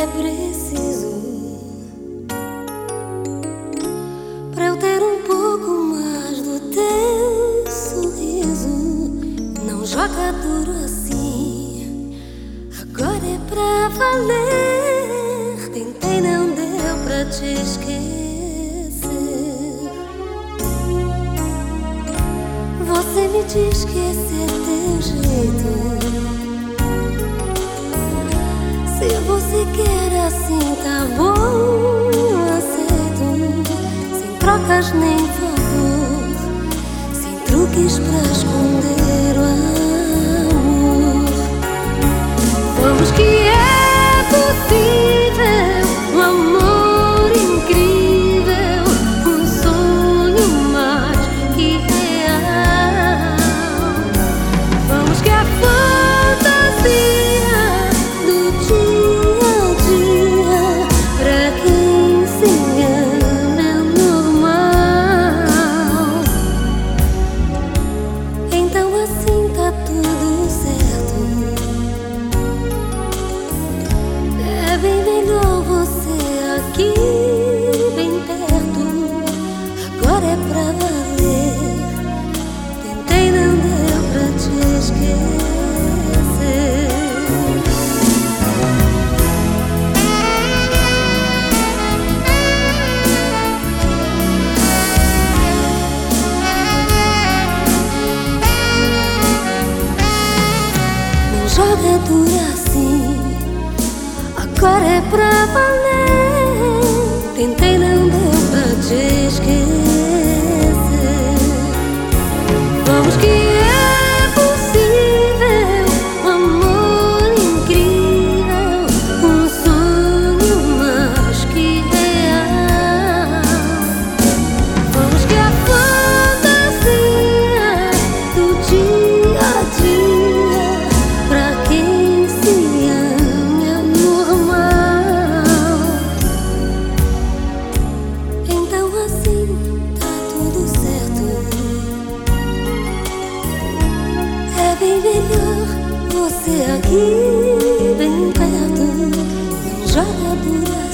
é preciso para eu ter um pouco mais do teu sorriso? Não joga duro assim, agora é pra valer. Tentei, não deu pra te esquecer. Você me diz que esse é teu jeito. Se você quer assim, tá bom, aceito. Sem trocas nem favor, sem truques pra esconder joga duro assim. Agora é pra valer. Tentei, aqui bem perto Não joga duro